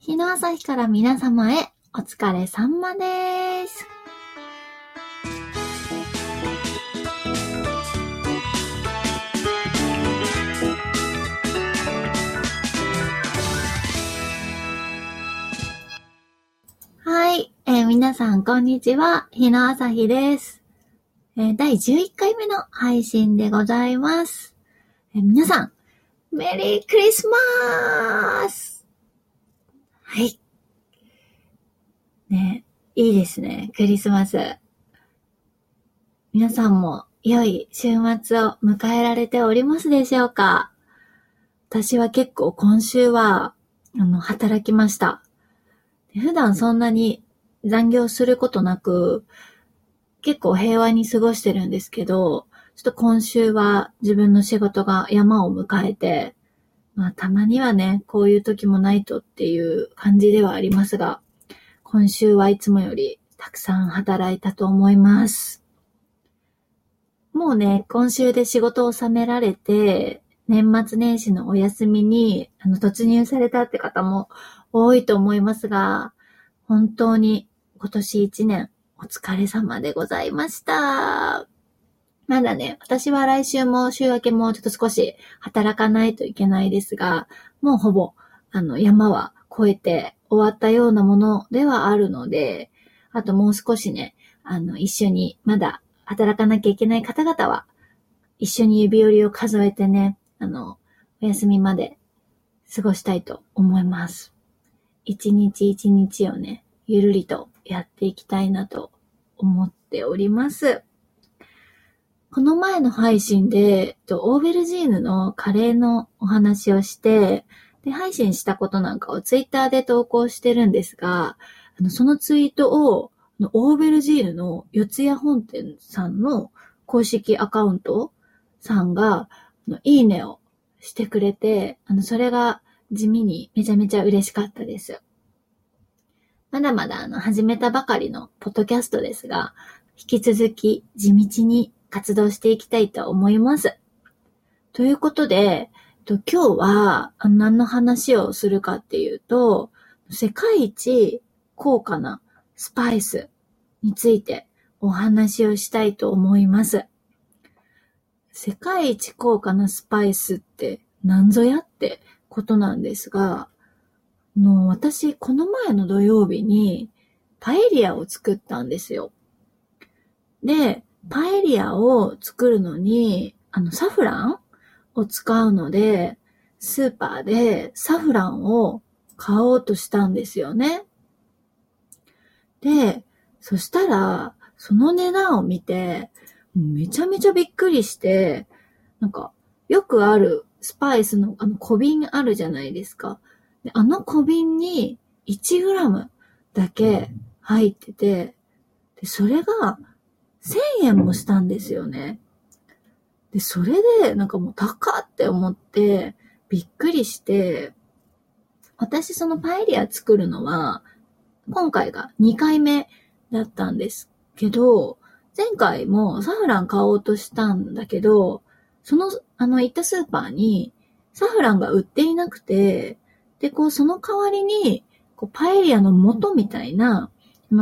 日の朝日から皆様へお疲れ様です。はい、えー皆さんこんにちは。日の朝日です。えー第11回目の配信でございます。えー皆さん、メリークリスマスはい。ね、いいですね、クリスマス。皆さんも良い週末を迎えられておりますでしょうか？私は結構今週は、あの、働きました。普段そんなに残業することなく、結構平和に過ごしてるんですけど、ちょっと今週は自分の仕事が山を迎えて、まあたまにはね、こういう時もないとっていう感じではありますが、今週はいつもよりたくさん働いたと思います。もうね、今週で仕事を収められて、年末年始のお休みにあの突入されたって方も多いと思いますが、本当に今年一年お疲れ様でございました。まだね、私は来週も週明けもちょっと少し働かないといけないですが、もうほぼ、あの、山は越えて終わったようなものではあるので、あともう少しね、あの、一緒にまだ働かなきゃいけない方々は、一緒に指折りを数えてね、あの、お休みまで過ごしたいと思います。一日一日をね、ゆるりとやっていきたいなと思っております。この前の配信で、オーベルジーヌのカレーのお話をして、で、配信したことなんかをツイッターで投稿してるんですが、あのそのツイートを、オーベルジーヌの四谷本店さんの公式アカウントさんが、いいねをしてくれて、あの、それが地味にめちゃめちゃ嬉しかったです。まだまだあの、始めたばかりのポッドキャストですが、引き続き地道に活動していきたいと思います。ということで、今日は何の話をするかっていうと、世界一高価なスパイスについてお話をしたいと思います。世界一高価なスパイスって何ぞやってことなんですが、の私、この前の土曜日にパエリアを作ったんですよ。で、パエリアを作るのに、あの、サフランを使うので、スーパーでサフランを買おうとしたんですよね。で、そしたら、その値段を見て、めちゃめちゃびっくりして、なんか、よくあるスパイスのあの小瓶あるじゃないですか。であの小瓶に 1g だけ入ってて、で、それが1000円もしたんですよね。で、それでなんかもう高って思ってびっくりして、私そのパエリア作るのは今回が2回目だったんですけど、前回もサフラン買おうとしたんだけど、その、あの、行ったスーパーにサフランが売っていなくて、で、こう、その代わりに、こう、パエリアの素みたいな、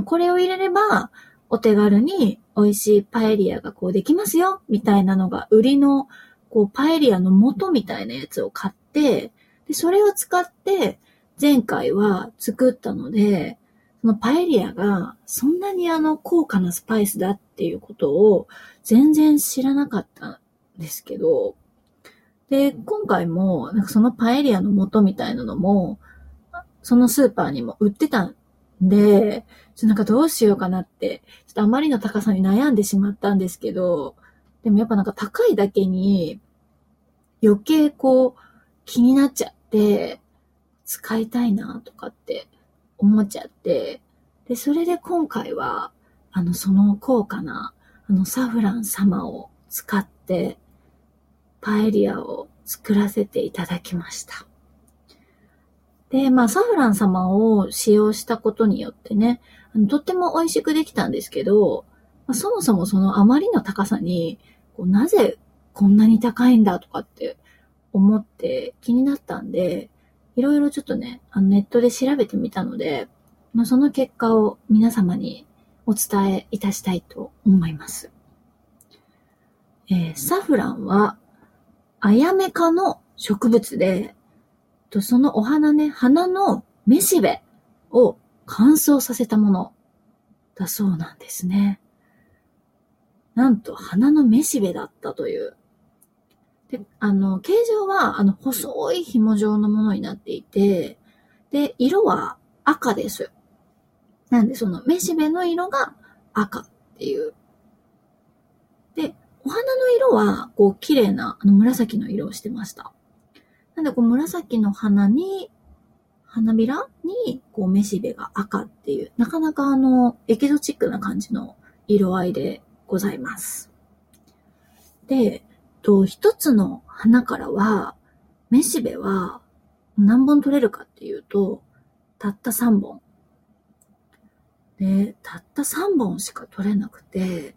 これを入れれば、お手軽に美味しいパエリアがこうできますよ、みたいなのが売りの、こう、パエリアの素みたいなやつを買って、で、それを使って、前回は作ったので、そのパエリアがそんなにあの高価なスパイスだっていうことを全然知らなかったんですけど、で、今回もなんかそのパエリアの素みたいなのも、そのスーパーにも売ってたんで、ちょっとなんかどうしようかなって、ちょっとあまりの高さに悩んでしまったんですけど、でもやっぱなんか高いだけに余計こう気になっちゃって、使いたいなとかって思っちゃって、で、それで今回は、あの、その高価な、あの、サフラン様を使って、パエリアを作らせていただきました。で、まあ、サフラン様を使用したことによってね、あのとっても美味しくできたんですけど、まあ、そもそもそのあまりの高さに、こうなぜこんなに高いんだとかって思って気になったんで、いろいろちょっとね、あのネットで調べてみたので、まあ、その結果を皆様にお伝えいたしたいと思います。えー、サフランは、アヤメ科の植物で、とそのお花ね、花のめしべを乾燥させたものだそうなんですね。なんと花のめしべだったという。で、あの、形状は、あの、細い紐状のものになっていて、で、色は赤です。なんで、その、めしべの色が赤っていう。で、お花の色は、こう、綺麗な、あの、紫の色をしてました。なんで、こう、紫の花に、花びらに、こう、めしべが赤っていう、なかなかあの、エキゾチックな感じの色合いでございます。で、と、一つの花からは、めしべは何本取れるかっていうと、たった3本。で、たった3本しか取れなくて、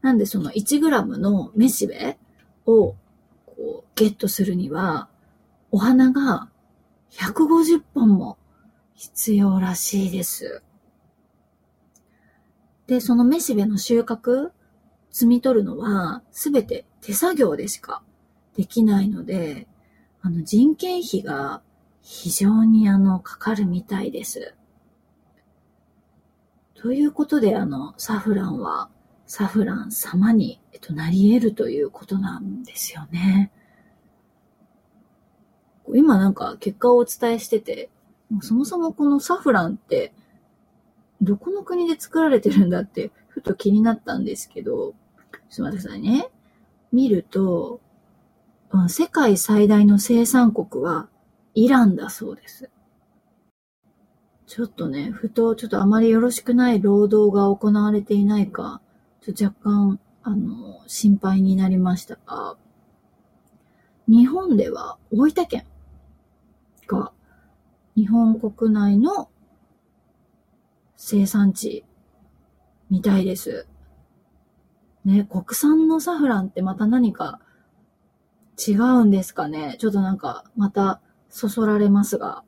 なんでその1グラムのめしべをこうゲットするには、お花が150本も必要らしいです。で、そのめしべの収穫、摘み取るのは、すべて手作業でしかできないので、あの人件費が非常にあのかかるみたいです。ということで、あの、サフランは、サフラン様に、えっと、なり得るということなんですよね。今なんか結果をお伝えしてて、そもそもこのサフランって、どこの国で作られてるんだって、ふと気になったんですけど、ちょっと待ってくださいね。見ると、世界最大の生産国はイランだそうです。ちょっとね、ふと、ちょっとあまりよろしくない労働が行われていないか、ちょっと若干、あの、心配になりましたが、日本では大分県が日本国内の生産地みたいです。ね、国産のサフランってまた何か違うんですかねちょっとなんかまたそそられますが、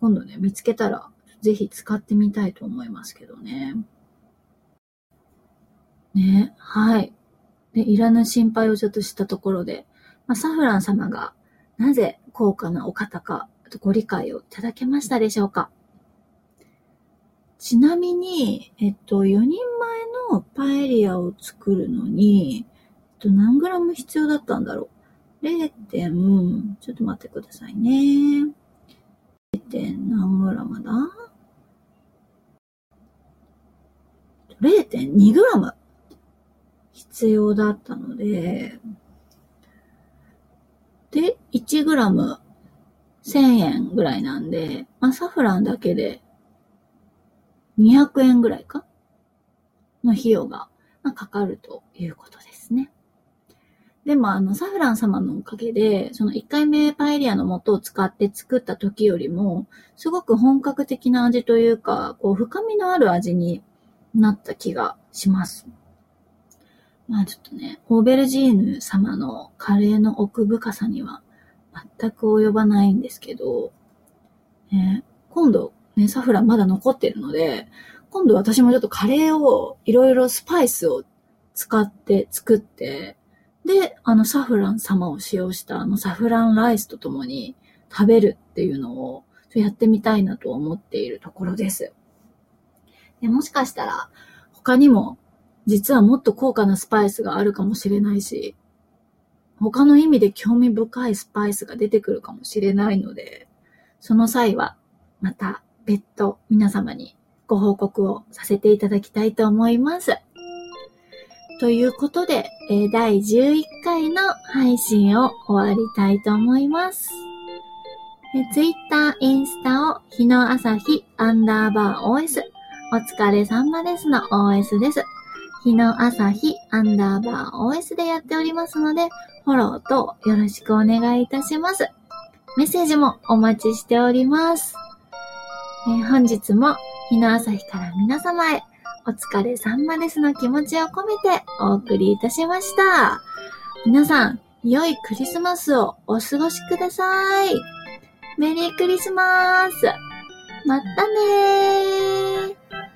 今度ね、見つけたらぜひ使ってみたいと思いますけどね。ね、はい。で、いらぬ心配をちょっとしたところで、まあ、サフラン様がなぜ高価なお方か、ご理解をいただけましたでしょうか？ちなみに、えっと、4人前のパエリアを作るのに、えっと、何グラム必要だったんだろう ?0. 点、ちょっと待ってくださいね。0. 点何グラムだ ?0.2 グラム必要だったので、で、1グラム1000円ぐらいなんで、まあ、サフランだけで200円ぐらいか？の費用が、ま、かかるということですね。でも、あの、サフラン様のおかげで、その1回目パエリアの素を使って作った時よりも、すごく本格的な味というか、こう、深みのある味になった気がします。まあちょっとね、オーベルジーヌ様のカレーの奥深さには全く及ばないんですけど、え、今度ね、サフランまだ残ってるので、今度私もちょっとカレーをいろいろスパイスを使って作って、で、あのサフラン様を使用したあのサフランライスとともに食べるっていうのをやってみたいなと思っているところです。でもしかしたら他にも実はもっと高価なスパイスがあるかもしれないし、他の意味で興味深いスパイスが出てくるかもしれないので、その際はまた別途皆様にご報告をさせていただきたいと思います。ということで、え第11回の配信を終わりたいと思います。え Twitter、インスタを日の朝日アンダーバー OS お疲れ様ですの OS です。日の朝日アンダーバー OS でやっておりますので、フォローとよろしくお願いいたします。メッセージもお待ちしております。えー、本日も日の朝日から皆様へお疲れ様ですの気持ちを込めてお送りいたしました。皆さん、良いクリスマスをお過ごしください。メリークリスマスまたねー